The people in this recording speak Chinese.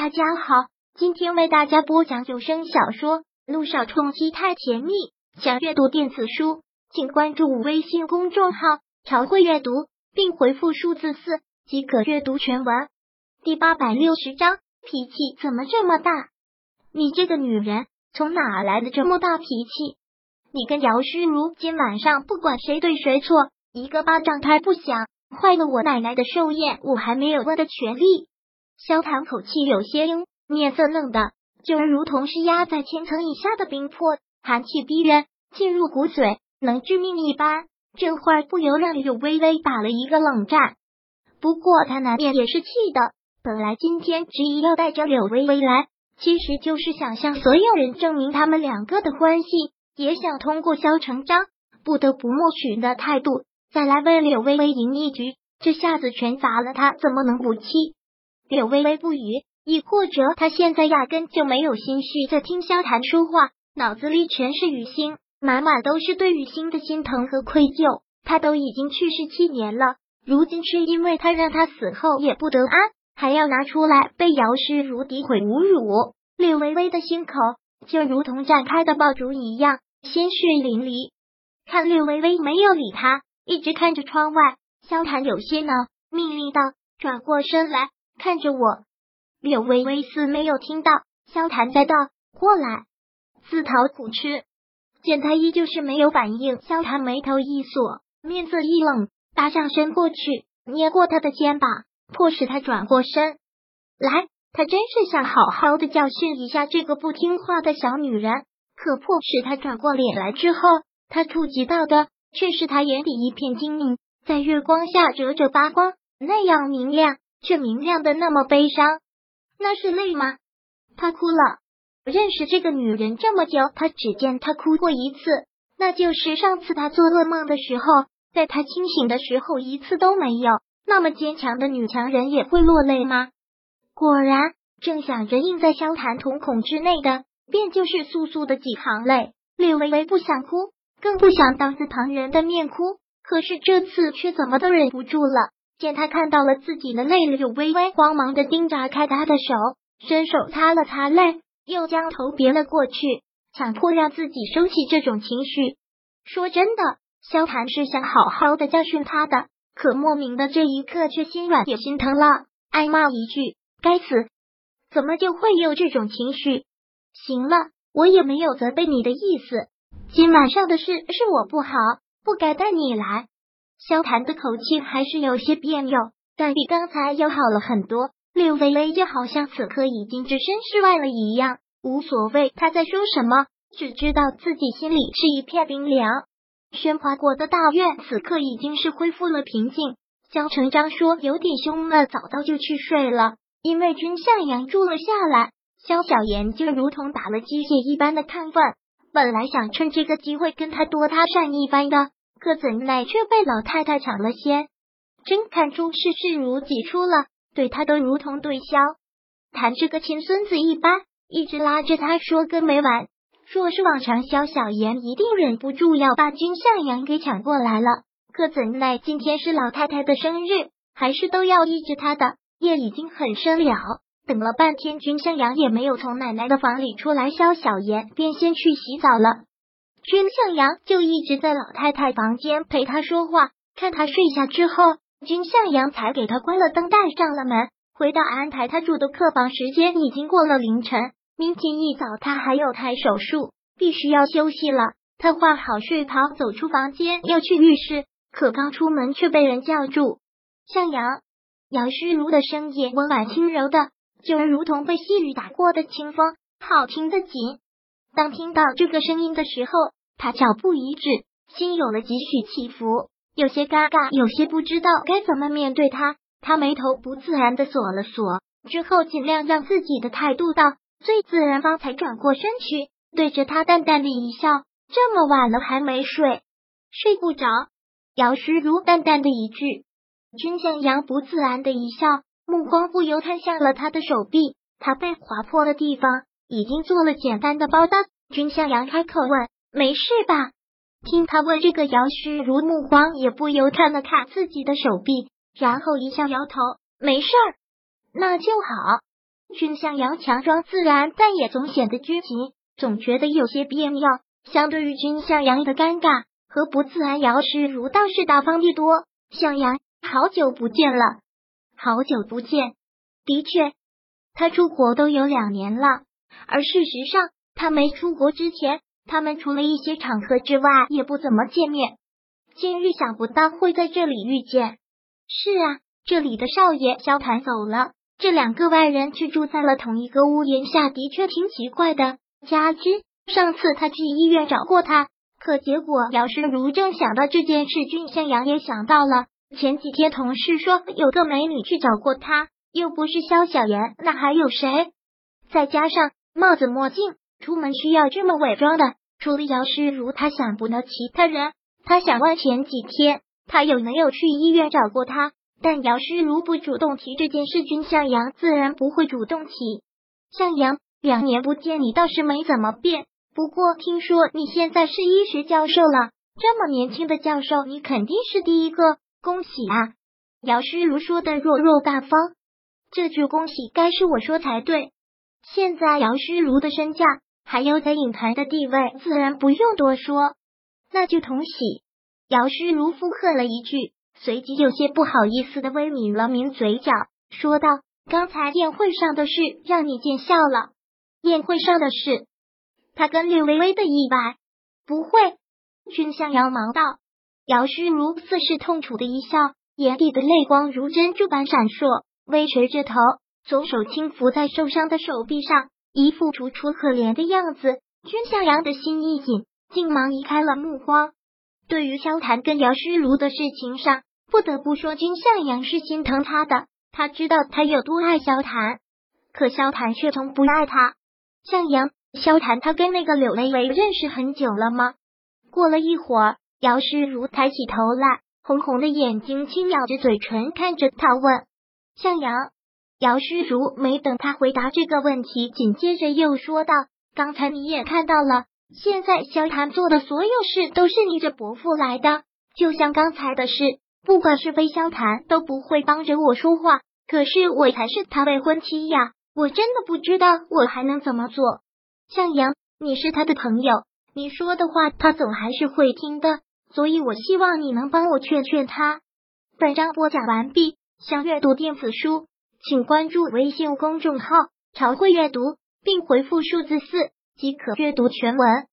大家好，今天为大家播讲有声小说《路上冲击太甜蜜》。想阅读电子书，请关注微信公众号“朝会阅读”，并回复数字四即可阅读全文。第八百六十章，脾气怎么这么大？你这个女人从哪来的这么大脾气？你跟姚诗如今晚上不管谁对谁错，一个巴掌拍不响，坏了我奶奶的寿宴，我还没有问的权利。萧谈口气有些硬，面色愣的，就如同是压在千层以下的冰魄，寒气逼人，进入骨髓，能致命一般。这会儿不由让柳微微打了一个冷战。不过他难免也是气的，本来今天执意要带着柳微微来，其实就是想向所有人证明他们两个的关系，也想通过萧成章不得不默许的态度，再来为柳微微赢一局。这下子全砸了，他怎么能不气？柳微微不语，亦或者他现在压根就没有心绪在听萧谈说话，脑子里全是雨欣，满满都是对雨欣的心疼和愧疚。他都已经去世七年了，如今却因为他让他死后也不得安，还要拿出来被姚氏如诋毁侮辱。柳微微的心口就如同展开的爆竹一样，鲜血淋漓。看柳微微没有理他，一直看着窗外。萧谈有些恼，命令道：“转过身来。”看着我，柳微微似没有听到。萧谈再道：“过来，自讨苦吃。”见他依旧是没有反应，萧谈眉头一锁，面色一冷，搭上身过去，捏过他的肩膀，迫使他转过身来。他真是想好好的教训一下这个不听话的小女人。可迫使他转过脸来之后，他触及到的却是他眼底一片晶莹，在月光下灼灼发光，那样明亮。却明亮的那么悲伤，那是泪吗？他哭了。认识这个女人这么久，他只见她哭过一次，那就是上次他做噩梦的时候，在他清醒的时候一次都没有。那么坚强的女强人也会落泪吗？果然，正想着映在萧谈瞳孔之内的，便就是素素的几行泪。柳微微不想哭，更不想当着旁人的面哭，可是这次却怎么都忍不住了。见他看到了自己的泪柳微微慌忙的盯着开他的手，伸手擦了擦泪，又将头别了过去，强迫让自己收起这种情绪。说真的，萧谈是想好好的教训他的，可莫名的这一刻却心软也心疼了，挨骂一句：“该死！”怎么就会有这种情绪？行了，我也没有责备你的意思。今晚上的事是我不好，不该带你来。萧谈的口气还是有些别扭，但比刚才要好了很多。柳微微就好像此刻已经置身事外了一样，无所谓他在说什么，只知道自己心里是一片冰凉。喧哗过的大院此刻已经是恢复了平静。萧成章说有点凶了，早早就去睡了。因为君向阳住了下来，萧小言就如同打了鸡血一般的亢奋。本来想趁这个机会跟他多搭讪一番的。可怎奈却被老太太抢了先，真看出是视如己出了，对他都如同对萧谈这个亲孙子一般，一直拉着他说个没完。若是往常，萧小言一定忍不住要把君向阳给抢过来了。可怎奈今天是老太太的生日，还是都要抑制他的。夜已经很深了，等了半天，君向阳也没有从奶奶的房里出来，萧小言便先去洗澡了。君向阳就一直在老太太房间陪她说话，看她睡下之后，君向阳才给她关了灯，带上了门，回到安排他住的客房。时间已经过了凌晨，明天一早他还有台手术，必须要休息了。他换好睡袍，走出房间要去浴室，可刚出门却被人叫住。向阳，姚诗如的声音温婉轻柔的，就如同被细雨打过的清风，好听的紧。当听到这个声音的时候。他脚步一滞，心有了几许起伏，有些尴尬，有些不知道该怎么面对他。他眉头不自然的锁了锁，之后尽量让自己的态度到最自然，方才转过身去，对着他淡淡的一笑：“这么晚了还没睡，睡不着。”姚诗如淡淡的一句。君向阳不自然的一笑，目光不由看向了他的手臂，他被划破的地方已经做了简单的包扎。君向阳开口问。没事吧？听他问这个，姚诗如目光也不由看了看自己的手臂，然后一笑摇头，没事儿，那就好。君向阳强装自然，但也总显得拘谨，总觉得有些别扭。相对于君向阳的尴尬和不自然，姚诗如倒是大方的多。向阳，好久不见了，好久不见。的确，他出国都有两年了，而事实上，他没出国之前，他们除了一些场合之外，也不怎么见面。今日想不到会在这里遇见。是啊，这里的少爷萧谈走了。这两个外人却住在了同一个屋檐下，的确挺奇怪的。加之上次他去医院找过他，可结果姚诗如正想到这件事，君向阳也想到了。前几天同事说有个美女去找过他，又不是萧小言，那还有谁？再加上帽子墨镜，出门需要这么伪装的，除了姚诗如，他想不到其他人。他想问前几天他有没有去医院找过他。但姚诗如不主动提这件事，君向阳自然不会主动提。向阳，两年不见，你倒是没怎么变。不过听说你现在是医学教授了，这么年轻的教授，你肯定是第一个，恭喜啊！姚诗如说的落落大方，这句恭喜该是我说才对。现在姚诗如的身价，还有在影坛的地位，自然不用多说，那就同喜。姚诗如附和了一句。随即有些不好意思的微抿了抿嘴角，说道：“刚才宴会上的事让你见笑了。宴会上的事，他跟略微微的意外，不会。”君向阳忙道。姚诗如似是痛楚的一笑，眼底的泪光如珍珠般闪烁，微垂着头，左手轻抚在受伤的手臂上，一副楚楚可怜的样子。君向阳的心一紧，竟忙移开了目光。对于萧谈跟姚诗如的事情上。不得不说，君向阳是心疼他的。他知道他有多爱萧谈，可萧谈却从不爱他。向阳，萧谈，他跟那个柳雷维认识很久了吗？过了一会儿，姚诗如抬起头来，红红的眼睛轻咬着嘴唇，看着他问：“向阳。”姚诗如没等他回答这个问题，紧接着又说道：“刚才你也看到了，现在萧谈做的所有事都是逆着伯父来的，就像刚才的事。”不管是非萧谈都不会帮着我说话，可是我才是他未婚妻呀，我真的不知道我还能怎么做。向阳，你是他的朋友，你说的话他总还是会听的，所以我希望你能帮我劝劝他。本章播讲完毕，想阅读电子书，请关注微信公众号“朝会阅读”，并回复数字四即可阅读全文。